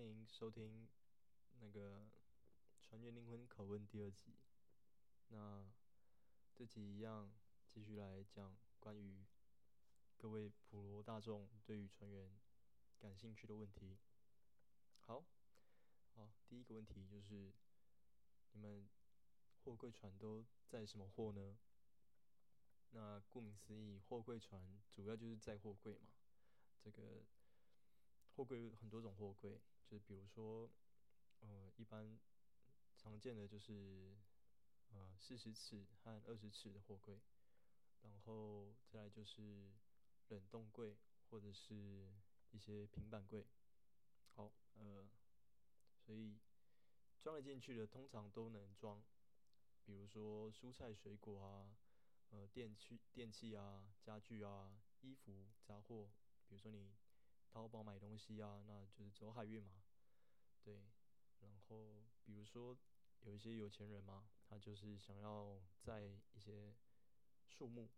欢迎收听那个《船员灵魂拷问》第二集。那这集一样继续来讲关于各位普罗大众对于船员感兴趣的问题。好，好，第一个问题就是你们货柜船都载什么货呢？那顾名思义，货柜船主要就是载货柜嘛。这个货柜有很多种货柜，就比如说，呃，一般常见的就是呃四十尺和二十尺的货柜，然后再来就是冷冻柜或者是一些平板柜。好，呃，所以装了进去的通常都能装，比如说蔬菜水果啊。呃，电器、电器啊，家具啊，衣服、杂货，比如说你淘宝买东西啊，那就是走海运嘛，对。然后，比如说有一些有钱人嘛，他就是想要载一些树木，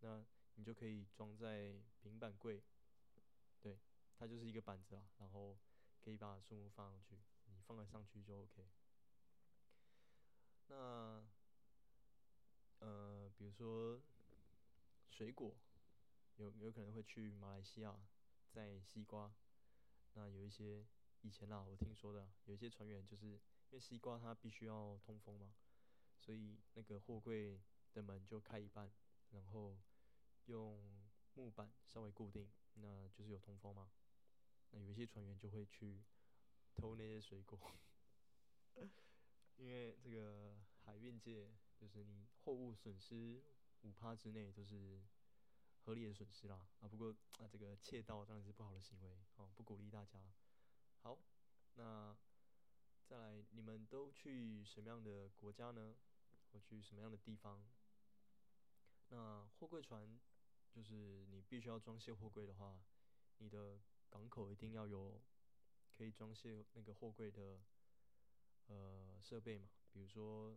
那你就可以装在平板柜，对，它就是一个板子啊，然后可以把树木放上去，你放了上去就 OK。那。呃，比如说水果，有有可能会去马来西亚载西瓜。那有一些以前啦，我听说的，有一些船员就是因为西瓜它必须要通风嘛，所以那个货柜的门就开一半，然后用木板稍微固定，那就是有通风嘛。那有一些船员就会去偷那些水果，因为这个海运界。就是你货物损失五趴之内都是合理的损失啦啊！不过啊，这个窃盗当然是不好的行为哦，不鼓励大家。好，那再来，你们都去什么样的国家呢？或去什么样的地方？那货柜船就是你必须要装卸货柜的话，你的港口一定要有可以装卸那个货柜的呃设备嘛，比如说。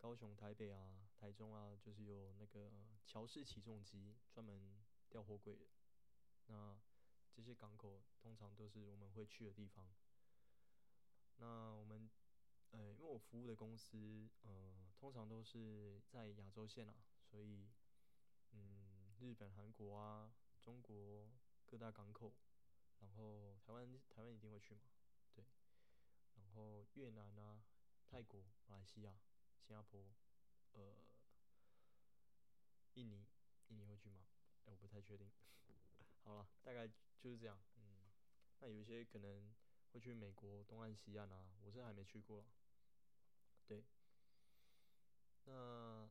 高雄、台北啊、台中啊，就是有那个桥式起重机专门吊货柜的。那这些港口通常都是我们会去的地方。那我们，呃，因为我服务的公司，呃，通常都是在亚洲线啊，所以，嗯，日本、韩国啊，中国各大港口，然后台湾，台湾一定会去嘛，对，然后越南啊、泰国、马来西亚。新加坡，呃，印尼，印尼会去吗？哎，我不太确定。好了，大概就是这样。嗯，那有一些可能会去美国东岸、西岸啊，我是还没去过。对。那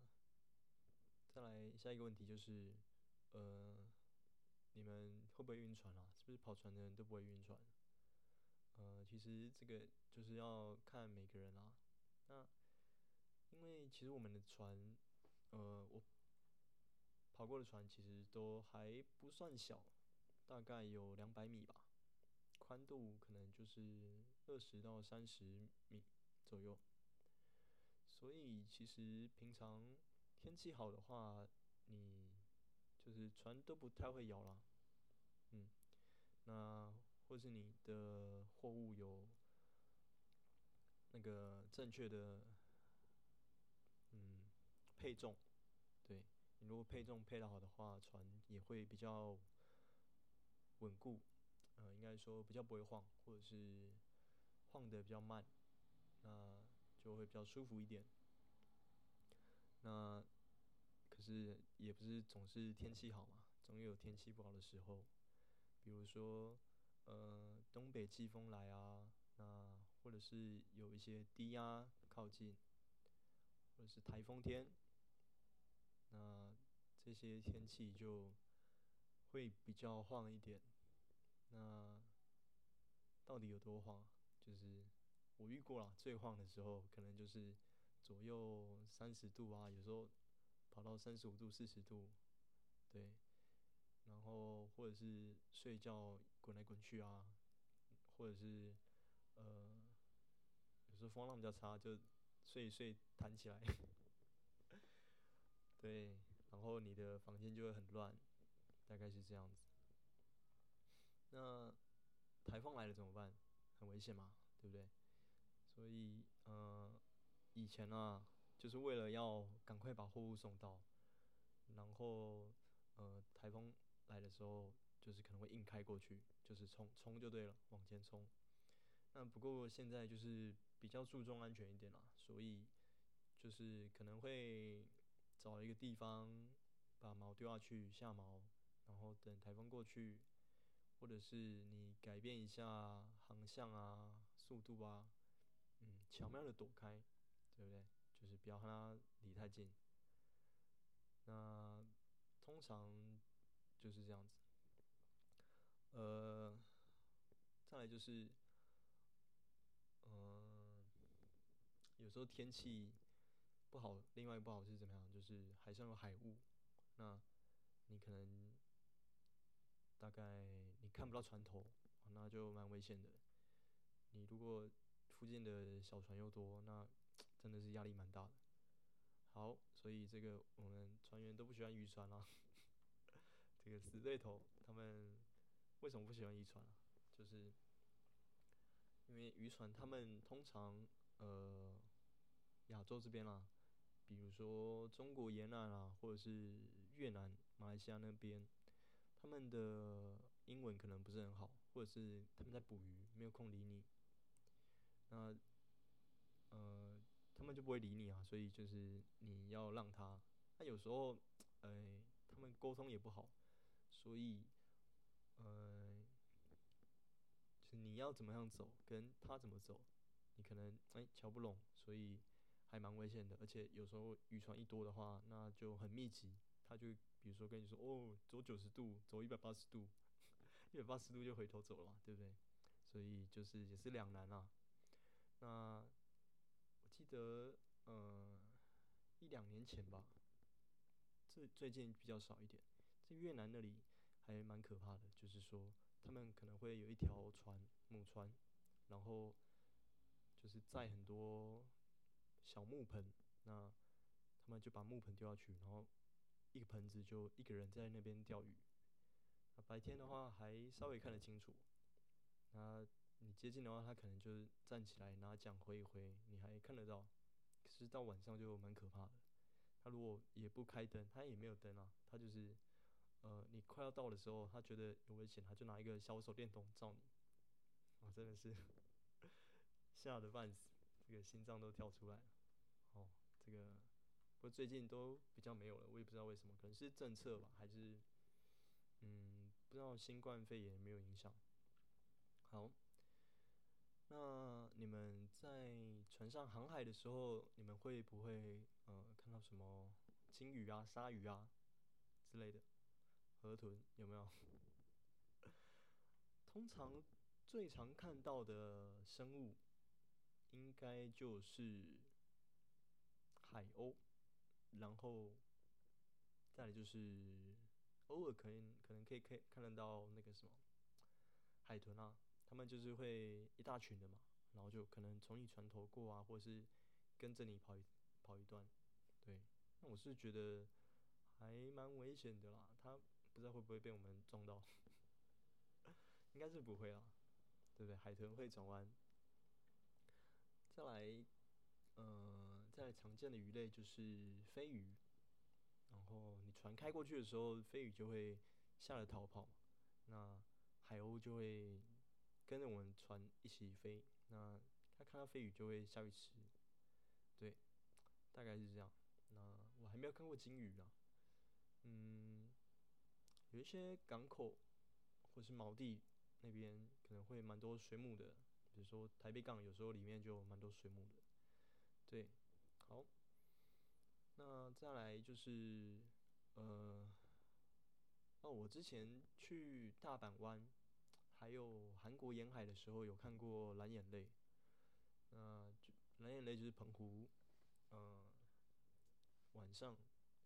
再来下一个问题就是，呃，你们会不会晕船啊？是不是跑船的人都不会晕船？呃，其实这个就是要看每个人啦。那因为其实我们的船，呃，我跑过的船其实都还不算小，大概有两百米吧，宽度可能就是二十到三十米左右。所以其实平常天气好的话，你就是船都不太会摇啦。嗯，那或是你的货物有那个正确的。嗯，配重，对你如果配重配的好的话，船也会比较稳固，呃，应该说比较不会晃，或者是晃的比较慢，那就会比较舒服一点。那可是也不是总是天气好嘛，总有天气不好的时候，比如说呃东北季风来啊，那或者是有一些低压靠近。或者是台风天，那这些天气就会比较晃一点。那到底有多晃？就是我遇过了，最晃的时候可能就是左右三十度啊，有时候跑到三十五度、四十度，对。然后或者是睡觉滚来滚去啊，或者是呃，有时候风浪比较差就。睡一睡，弹起来，对，然后你的房间就会很乱，大概是这样子。那台风来了怎么办？很危险嘛，对不对？所以呃，以前啊，就是为了要赶快把货物送到，然后呃，台风来的时候，就是可能会硬开过去，就是冲冲就对了，往前冲。那不过现在就是比较注重安全一点啦，所以就是可能会找一个地方把锚丢下去下锚，然后等台风过去，或者是你改变一下航向啊、速度啊，嗯，巧妙的躲开，对不对？就是不要和它离太近。那通常就是这样子。呃，再来就是，嗯，有时候天气不好，另外不好是怎么样？就是海上有海雾，那你可能大概你看不到船头，那就蛮危险的。你如果附近的小船又多，那真的是压力蛮大的。好，所以这个我们船员都不喜欢渔船啊，这个死对头，他们为什么不喜欢渔船啊？就是因为渔船他们通常呃亚洲这边啦，比如说中国沿岸啊，或者是越南、马来西亚那边，他们的英文可能不是很好，或者是他们在捕鱼，没有空理你。那，呃，他们就不会理你啊，所以就是你要让他。那有时候，哎，他们沟通也不好，所以，呃，就是你要怎么样走，跟他怎么走，你可能哎瞧不拢，所以还蛮危险的。而且有时候渔船一多的话，那就很密集，他就比如说跟你说哦，走九十度，走一百八十度，一百八十度就回头走了，对不对？所以就是也是两难啊。那我记得，呃，一两年前吧，这最近比较少一点。在越南那里还蛮可怕的，就是说他们可能会有一条船母船，然后就是载很多小木盆，那他们就把木盆丢下去，然后一个盆子就一个人在那边钓鱼。白天的话还稍微看得清楚，那。你接近的话，他可能就是站起来拿桨挥一挥，你还看得到。可是到晚上就蛮可怕的。他如果也不开灯，他也没有灯啊，他就是，呃，你快要到的时候，他觉得有危险，他就拿一个小手电筒照你。我真的是吓得半死，这个心脏都跳出来了。哦，这个不过最近都比较没有了，我也不知道为什么，可能是政策吧，还是，不知道新冠肺炎有没有影响。好。那你们在船上航海的时候，你们会不会呃看到什么鲸鱼啊、鲨鱼啊之类的？河豚有没有？通常最常看到的生物，应该就是海鸥，然后再来就是偶尔可能可能可以可以看得到那个什么海豚啊。他们就是会一大群的嘛，然后就可能从你船头过啊，或是跟着你跑一跑一段，对。那我是觉得还蛮危险的啦，它不知道会不会被我们撞到，应该是不会啦，对不对？海豚会转弯。再来，嗯，再常见的鱼类就是飞鱼，然后你船开过去的时候，飞鱼就会下来逃跑，那海鸥就会。跟着我们船一起飞，那它看到飞鱼就会下去吃，对，大概是这样。那我还没有看过鲸鱼呢，嗯，有一些港口或是锚地那边可能会蛮多水母的，比如说台北港有时候里面就蛮多水母的，对，好，那再来就是，呃，哦，我之前去大阪湾。还有韩国沿海的时候有看过蓝眼泪，那就蓝眼泪就是澎湖，嗯，晚上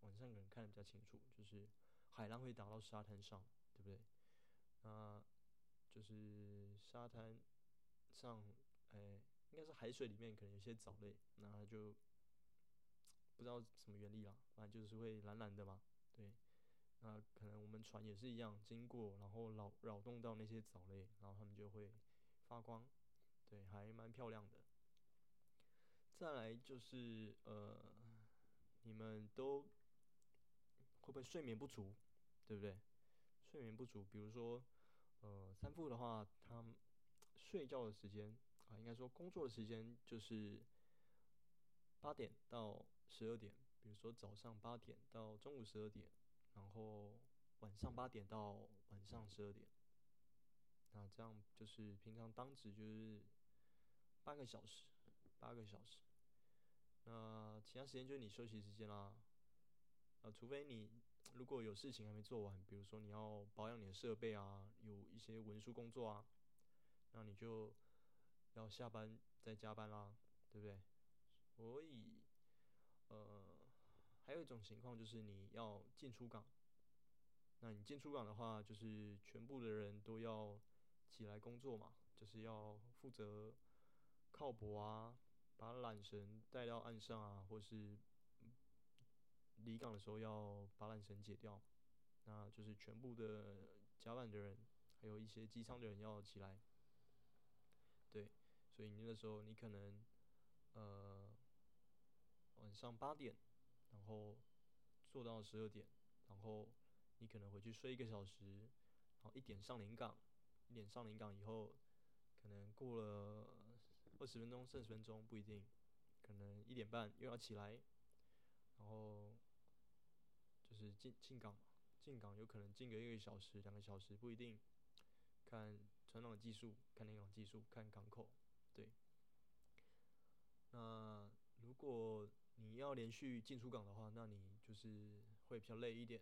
晚上可能看的比较清楚，就是海浪会打到沙滩上，对不对？那就是沙滩上，哎，应该是海水里面可能有些藻类，那就不知道什么原理啦，反正就是会蓝蓝的嘛，对。那可能我们船也是一样，经过然后扰扰动到那些藻类，然后它们就会发光。对，还蛮漂亮的。再来就是呃，你们都会不会睡眠不足，对不对？睡眠不足，比如说呃，三副的话，他睡觉的时间啊，应该说工作的时间就是八点到十二点，比如说早上八点到中午十二点，然后晚上八点到晚上十二点。那这样就是平常当值就是八个小时，八个小时。那其他时间就是你休息时间啦。啊，除非你如果有事情还没做完，比如说你要保养你的设备啊，有一些文书工作啊，那你就要下班再加班啦，对不对？所以，呃，还有一种情况就是你要进出港。那你进出港的话，就是全部的人都要。起来工作嘛，就是要负责靠泊啊，把缆绳带到岸上啊，或是离港的时候要把缆绳解掉。那就是全部的甲板的人，还有一些机舱的人要起来。对，所以你那时候你可能上八点，然后做到十二点，然后你可能回去睡一个小时，然后一点上临港。一点上临港以后，可能过了二十分钟、三十分钟不一定，可能一点半又要起来，然后就是进进港，进港有可能进个一个小时、两个小时不一定，看船长技术，看那种技术，看港口，对。那如果你要连续进出港的话，那你就是会比较累一点，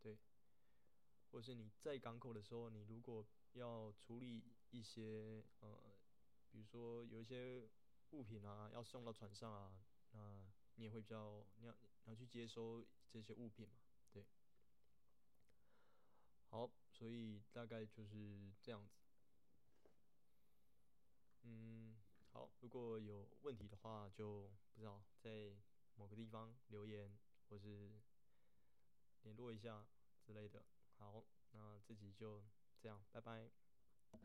对。或是你在港口的时候，你如果要处理一些呃，比如说有一些物品啊，要送到船上啊，那你也会比较，你要你要去接收这些物品嘛，对。好，所以大概就是这样子。嗯，好，如果有问题的话，就不知道在某个地方留言，或是联络一下之类的。好，那这集就这样，拜拜。